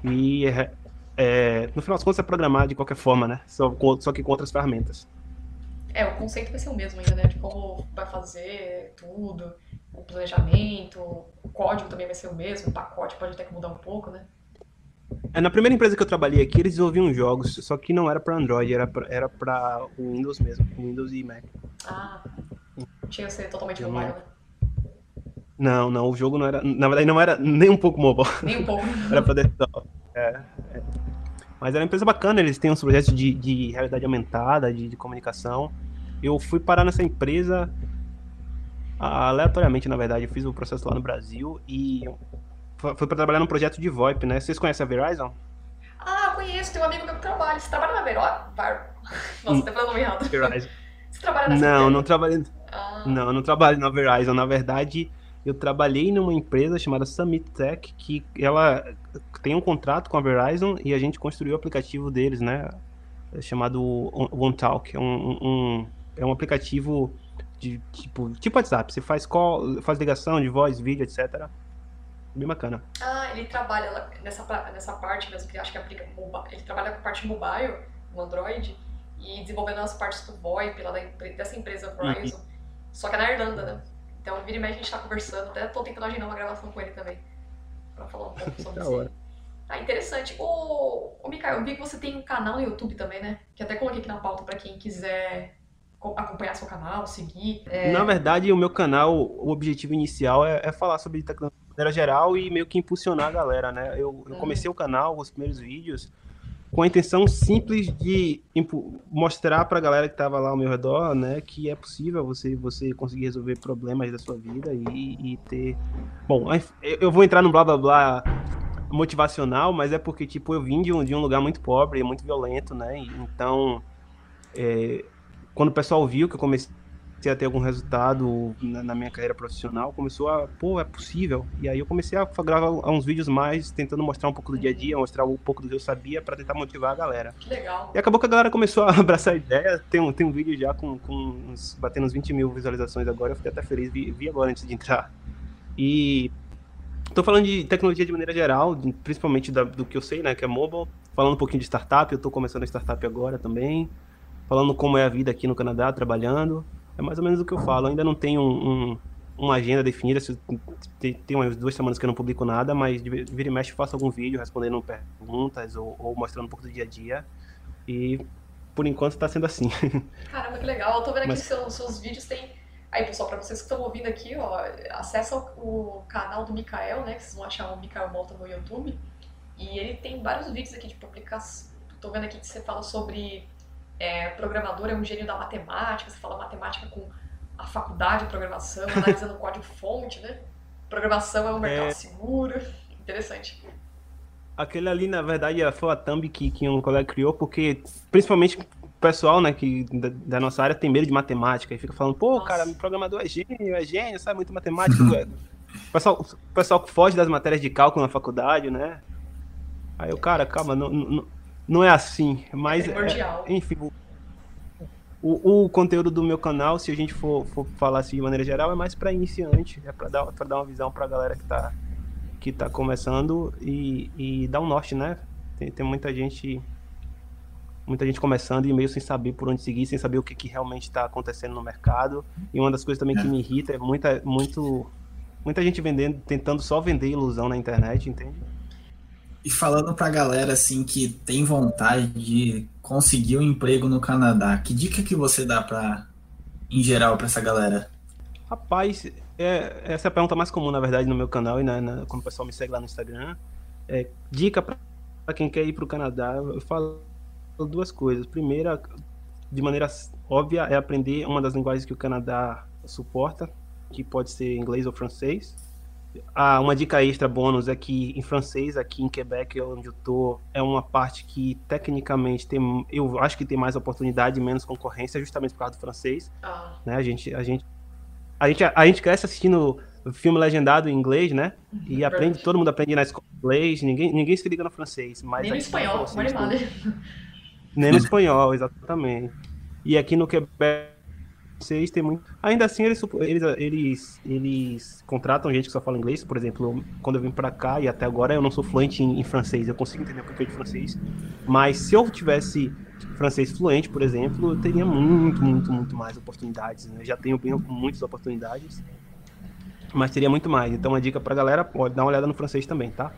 E é, é, no final das contas é programar de qualquer forma, né? Só, só que com outras ferramentas. É, o conceito vai ser o mesmo ainda, né? De como vai fazer tudo, o planejamento, o código também vai ser o mesmo, o pacote pode ter que mudar um pouco, né? É, na primeira empresa que eu trabalhei aqui, eles desenvolviam jogos, só que não era para Android, era pra, era o Windows mesmo, Windows e Mac. Ah, tinha que ser totalmente mobile, né? Não, não, o jogo não era, na verdade não era nem um pouco mobile. Nem um pouco. era para desktop. É, é. Mas era uma empresa bacana, eles têm uns projetos de, de realidade aumentada, de, de comunicação. Eu fui parar nessa empresa aleatoriamente, na verdade. Eu fiz o processo lá no Brasil e fui para trabalhar num projeto de VoIP, né? Vocês conhecem a Verizon? Ah, conheço, tem um amigo meu que trabalha. Você trabalha na Verizon? Nossa, até falando errado. Verizon. Você trabalha nessa Não, empresa? não trabalho. Ah. Não, não trabalho na Verizon. Na verdade, eu trabalhei numa empresa chamada Summit Tech, que ela tem um contrato com a Verizon e a gente construiu o aplicativo deles, né? Chamado OneTalk. É um, um, é um aplicativo de tipo, tipo WhatsApp. Você faz call, faz ligação de voz, vídeo, etc. Bem bacana. Ah, ele trabalha nessa, nessa parte mesmo, que acho que aplica Ele trabalha com a parte mobile, no Android, e desenvolvendo as partes do VoIP lá dessa empresa Verizon. Uhum. Só que é na Irlanda, né? Então, vira e mexe, a gente tá conversando. Até tô tentando agendar uma gravação com ele também. Pra falar um pouco sobre isso. Ah, interessante. Ô, ô, Mikael, eu vi que você tem um canal no YouTube também, né? Que até coloquei aqui na pauta pra quem quiser acompanhar seu canal, seguir. É... Na verdade, o meu canal, o objetivo inicial é, é falar sobre tecnologia de maneira geral e meio que impulsionar a galera, né? Eu, eu hum. comecei o canal, os primeiros vídeos, com a intenção simples de mostrar para a galera que estava lá ao meu redor, né, que é possível você você conseguir resolver problemas da sua vida e, e ter, bom, eu vou entrar no blá blá blá motivacional, mas é porque tipo eu vim de um, de um lugar muito pobre, muito violento, né, então é, quando o pessoal viu que eu comecei comecei a ter algum resultado na, na, minha carreira profissional, começou a, pô, é possível. E aí eu comecei a gravar uns vídeos mais, tentando mostrar um pouco do dia a dia, mostrar um pouco do que eu sabia para tentar motivar a galera. Que legal. E acabou que a galera começou a abraçar a ideia. Tem um, tem um vídeo já com, com uns, batendo uns 20 mil visualizações agora, eu fiquei até feliz, vi, vi agora antes de entrar. E Estou falando de tecnologia de maneira geral, principalmente da, do que eu sei, né, que é mobile. Falando um pouquinho de startup, eu estou começando a startup agora também. Falando como é a vida aqui no Canadá, trabalhando. É mais ou menos o que eu falo. Eu ainda não tenho um, um, uma agenda definida. Tem umas duas semanas que eu não publico nada, mas de vira e mexe faço algum vídeo respondendo perguntas ou, ou mostrando um pouco do dia a dia. E por enquanto está sendo assim. Caramba, que legal. Eu tô vendo aqui mas... que seus, seus vídeos têm. Aí, pessoal, para vocês que estão ouvindo aqui, ó, acessa o, o, canal do Mikael, né? Que vocês vão achar o Mikael Malta no YouTube. E ele tem vários vídeos aqui de publicação. Tô vendo aqui que você fala sobre é, programador é um gênio da matemática, você fala matemática com a faculdade de programação, analisando o código-fonte, né? Programação é um mercado é... seguro. Interessante. Aquele ali, na verdade, foi a thumb que, que um colega criou, porque principalmente o pessoal, né, que da, da nossa área tem medo de matemática e fica falando, pô, nossa. cara, programador é gênio, é gênio, sabe muito matemática. o, pessoal, o pessoal que foge das matérias de cálculo na faculdade, né? Aí o cara, calma, não, não, não é assim, mas. É, é enfim. O, o, conteúdo do meu canal, se a gente for, for falar assim de maneira geral, é mais para iniciante, é para dar, pra dar uma visão para a galera que está que tá começando e, e dar um norte, né? Tem, tem muita gente muita gente começando e meio sem saber por onde seguir, sem saber o que, que realmente está acontecendo no mercado. E uma das coisas também que me irrita é muita, muito, muita gente vendendo, tentando só vender ilusão na internet, entende? E falando pra galera assim que tem vontade de conseguir um emprego no Canadá, que dica que você dá para em geral para essa galera? Rapaz, é, essa é a pergunta mais comum na verdade no meu canal e na, na, quando o pessoal me segue lá no Instagram. É, dica para quem quer ir para o Canadá, eu falo duas coisas. Primeira, de maneira óbvia, é aprender uma das linguagens que o Canadá suporta, que pode ser inglês ou francês ah, uma dica extra bônus é que em francês, aqui em Quebec, onde eu tô, é uma parte que tecnicamente tem, eu acho que tem mais oportunidade menos concorrência, justamente por causa do francês. Ah. Né? A gente, a gente, a gente, a gente cresce assistindo filme legendado em inglês, né? Uhum. E aprende, todo mundo aprende na escola inglês, ninguém, ninguém se liga no francês. Mas Nem no espanhol, Nem no espanhol, exatamente. E aqui no Quebec vocês têm muito. Ainda assim, eles, eles, eles, eles contratam gente que só fala inglês. Por exemplo, quando eu vim pra cá e até agora eu não sou fluente em, em francês, eu consigo entender um pouquinho de francês. Mas se eu tivesse francês fluente, por exemplo, eu teria muito, muito, muito mais oportunidades. Né? Eu já tenho bem, muitas oportunidades, mas teria muito mais. Então, a dica pra galera, pode dar uma olhada no francês também, tá?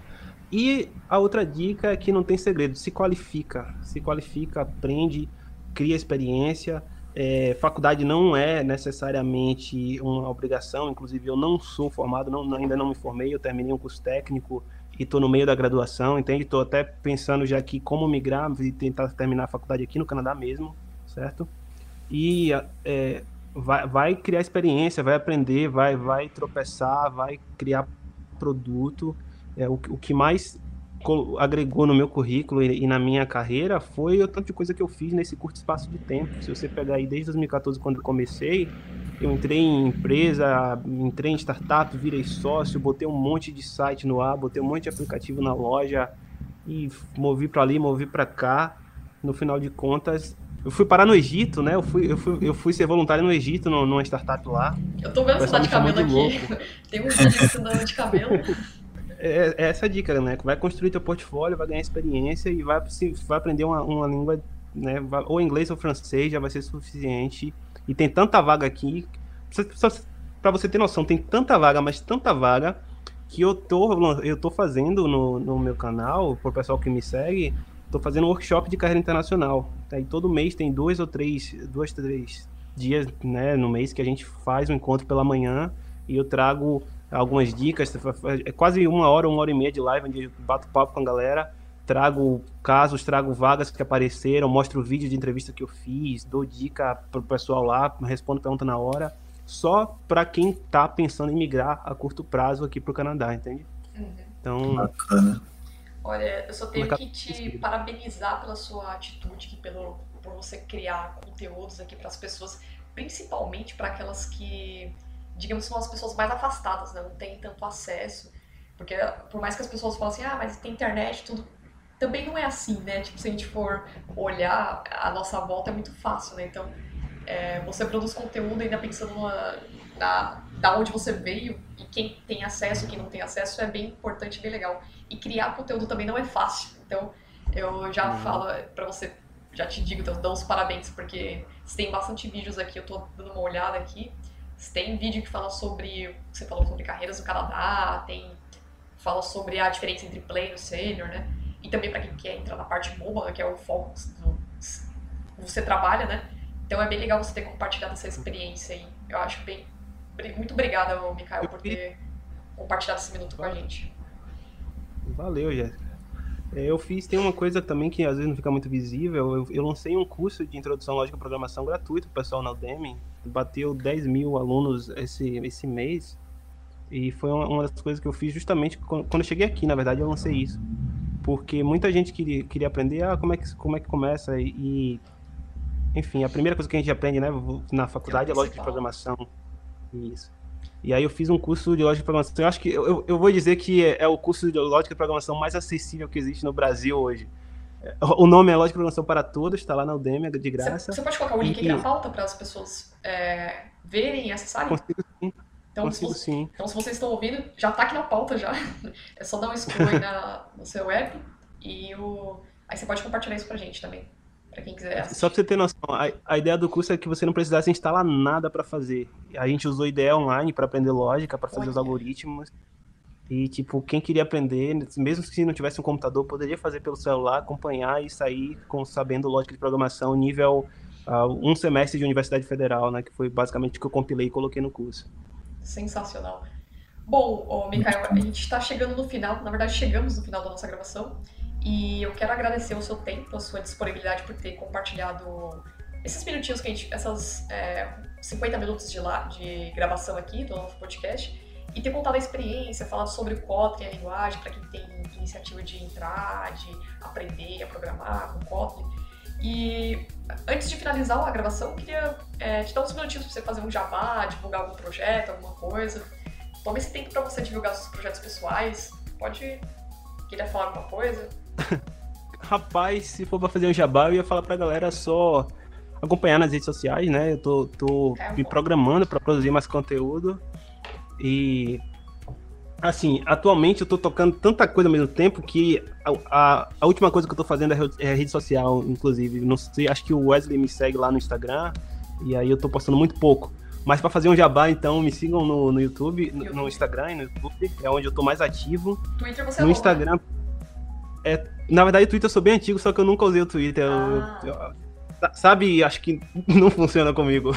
E a outra dica é que não tem segredo, se qualifica. Se qualifica, aprende, cria experiência é, faculdade não é necessariamente uma obrigação, inclusive eu não sou formado, não, ainda não me formei, eu terminei um curso técnico e estou no meio da graduação, entende? Estou até pensando já aqui como migrar e tentar terminar a faculdade aqui no Canadá mesmo, certo? E é, vai, vai criar experiência, vai aprender, vai, vai tropeçar, vai criar produto. É, o, o que mais agregou no meu currículo e, na minha carreira foi o tanto de coisa que eu fiz nesse curto espaço de tempo. Se você pegar aí desde 2014, quando eu comecei, eu entrei em empresa, entrei em startup, virei sócio, botei um monte de site no ar, botei um monte de aplicativo na loja e movi para ali, movi para cá. No final de contas, eu fui parar no Egito, né? Eu fui, eu fui, eu fui ser voluntário no Egito, numa startup lá. Eu tô vendo você tá de cabelo aqui. Tem um vídeo de cabelo. É, é, essa a dica, né? Vai construir teu portfólio, vai ganhar experiência e vai, vai aprender uma, uma língua, né? Ou inglês ou francês, já vai ser suficiente. E tem tanta vaga aqui. Para você ter noção, tem tanta vaga, mas tanta vaga que eu tô, eu tô fazendo no, no meu canal, por pessoal que me segue, tô fazendo um workshop de carreira internacional. Aí todo mês tem dois ou três, dois, três dias, né, no mês que a gente faz um encontro pela manhã e eu trago algumas dicas, é quase uma hora, uma hora e meia de live onde eu bato papo com a galera, trago casos, trago vagas que apareceram, mostro o vídeo de entrevista que eu fiz, dou dica pro pessoal lá, respondo pergunta na hora, só para quem tá pensando em migrar a curto prazo aqui pro Canadá, entende? Uhum. Então, bacana. Olha, eu só tenho que te parabenizar pela sua atitude, pelo, por você criar conteúdos aqui para as pessoas, principalmente para aquelas que, digamos, são as pessoas mais afastadas, né? não têm tanto acesso. Porque por mais que as pessoas falem assim, ah, mas tem internet, tudo. Também não é assim, né? Tipo, se a gente for olhar, a nossa volta é muito fácil, né? Então, é, você produz conteúdo ainda pensando na, na, da onde você veio e quem tem acesso e quem não tem acesso é bem importante, bem legal. E criar conteúdo também não é fácil. Então, eu já uhum. falo para você, já te digo, então, dou os parabéns, porque você tem bastante vídeos aqui, eu tô dando uma olhada aqui. Você tem vídeo que fala sobre, você falou sobre carreiras no Canadá, tem fala sobre a diferença entre pleno e sênior, né? E também para quem quer entrar na parte mobile, que é o foco do você trabalha, né? Então é bem legal você ter compartilhado essa experiência aí. Eu acho bem. Muito obrigada, Mikael, por ter compartilhado esse minuto com a gente. Valeu, Jéssica. É, eu fiz, tem uma coisa também que às vezes não fica muito visível. Eu, eu lancei um curso de introdução à lógica e programação gratuito para o pessoal na Udemy. Bateu 10 mil alunos esse, esse mês. E foi uma, das coisas que eu fiz justamente quando, quando eu cheguei aqui, na verdade, eu lancei isso. Porque muita gente queria, queria aprender ah, como, é que, como é que começa. E, enfim, a primeira coisa que a gente aprende né, na faculdade é, é lógica de programação. Isso. E aí eu fiz um curso de lógica de programação. Eu acho que eu, eu vou dizer que é, é, o curso de lógica de programação mais acessível que existe no Brasil hoje. O nome é Lógica de Programação para Todos, está lá na Udemy, é de graça. Você, pode colocar o link aqui na pauta para as pessoas é, verem e acessarem? Consigo sim. Então, Consigo, se, sim. então, se vocês estão ouvindo, já está aqui na pauta já. É só dar um scroll aí na, no seu app e o... aí você pode compartilhar isso para a gente também para quem quiser assistir. Só para você ter noção, a, a, ideia do curso é que você não precisasse instalar nada para fazer. A gente usou ideia online para aprender lógica, para fazer Olha. os algoritmos. E, tipo, quem queria aprender, mesmo se não tivesse um computador, poderia fazer pelo celular, acompanhar e sair com, sabendo lógica de programação nível uh, um semestre de Universidade Federal, né? Que foi basicamente o que eu compilei e coloquei no curso. Sensacional. Bom, oh, Mikael, a gente está chegando no final, na verdade chegamos no final da nossa gravação. E eu quero agradecer o seu tempo, a sua disponibilidade por ter compartilhado esses minutinhos que a gente, essas é, 50 minutos de, lá, de gravação aqui do nosso podcast e ter contado a experiência, falado sobre o Kotlin, a linguagem, para quem tem iniciativa de entrar, de aprender a programar com Kotlin. E antes de finalizar a gravação, eu queria é, te dar uns minutinhos para você fazer um jabá, divulgar algum projeto, alguma coisa. Tome esse tempo para você divulgar seus projetos pessoais. Pode querer falar alguma coisa? Rapaz, se for pra fazer um jabá, eu ia falar pra galera só acompanhar nas redes sociais, né? Eu tô, tô é me programando para produzir mais conteúdo. E assim, atualmente eu tô tocando tanta coisa ao mesmo tempo que a, a, a última coisa que eu tô fazendo é, é rede social, inclusive. Não sei, acho que o Wesley me segue lá no Instagram. E aí eu tô postando muito pouco. Mas para fazer um jabá, então, me sigam no, no YouTube, no, no, Instagram e no YouTube, é onde eu tô mais ativo. Twitter você No Instagram. É, na verdade, o Twitter eu sou bem antigo, só que eu nunca usei o Twitter. Ah. Eu, eu, sabe, acho que não funciona comigo.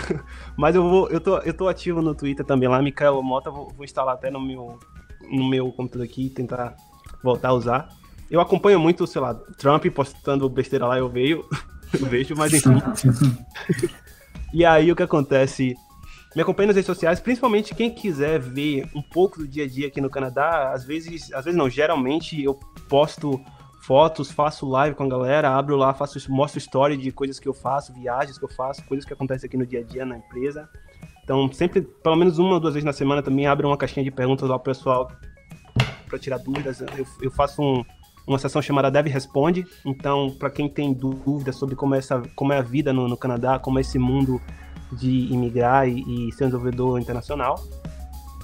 Mas eu vou, eu tô, eu tô ativo no Twitter também lá, Mikael Mota, vou, vou instalar até no meu, no meu computador aqui e tentar voltar a usar. Eu acompanho muito, sei lá, Trump postando besteira lá, eu vejo, eu vejo, mas enfim. e aí o que acontece? Me acompanha nas redes sociais, principalmente quem quiser ver um pouco do dia a dia aqui no Canadá. Às vezes, às vezes não, geralmente eu posto fotos, faço live com a galera, abro lá, faço, mostro história de coisas que eu faço, viagens que eu faço, coisas que acontecem aqui no dia a dia na empresa. Então, sempre, pelo menos uma ou duas vezes na semana, também abre uma caixinha de perguntas lá pro pessoal para tirar dúvidas. Eu, eu faço um, uma sessão chamada Dev Responde. Então, para quem tem dúvidas sobre como é, essa, como é a vida no, no Canadá, como é esse mundo de imigrar e, e ser um desenvolvedor internacional,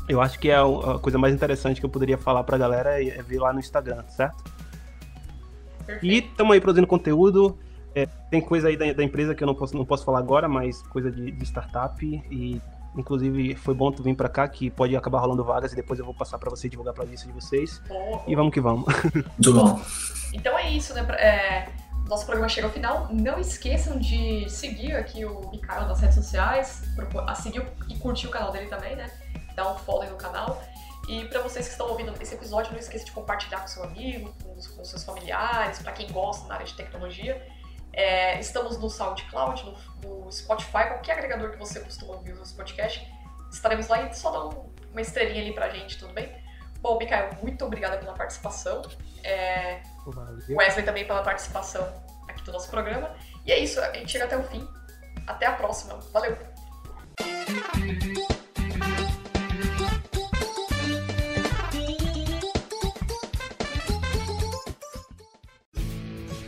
eu acho que é a coisa mais interessante que eu poderia falar para a galera é, é ver lá no Instagram, certo? Perfeito. E estamos aí produzindo conteúdo. É, tem coisa aí da, da, empresa que eu não posso, não posso falar agora, mas coisa de, de startup. E, inclusive, foi bom tu vir para cá, que pode acabar rolando vagas e depois eu vou passar para você divulgar para a lista de vocês. Oh. E vamos que vamos. Muito bom. Então é isso, né? É, nosso programa chega ao final. Não esqueçam de seguir aqui o Mikael nas redes sociais, a seguir e curtir o canal dele também, né? Dar um follow no canal. E para vocês que estão ouvindo esse episódio, não esqueça de compartilhar com seu amigo, com os, com seus familiares, para quem gosta na área de tecnologia. É, estamos no SoundCloud, no, no, Spotify, qualquer agregador que você costuma ouvir os podcasts. Estaremos lá e só dá um, uma estrelinha ali pra gente, tudo bem? Bom, Mikael, muito obrigada pela participação. É, Wesley também pela participação aqui do nosso programa. E é isso, a gente chega até o fim. Até a próxima. Valeu!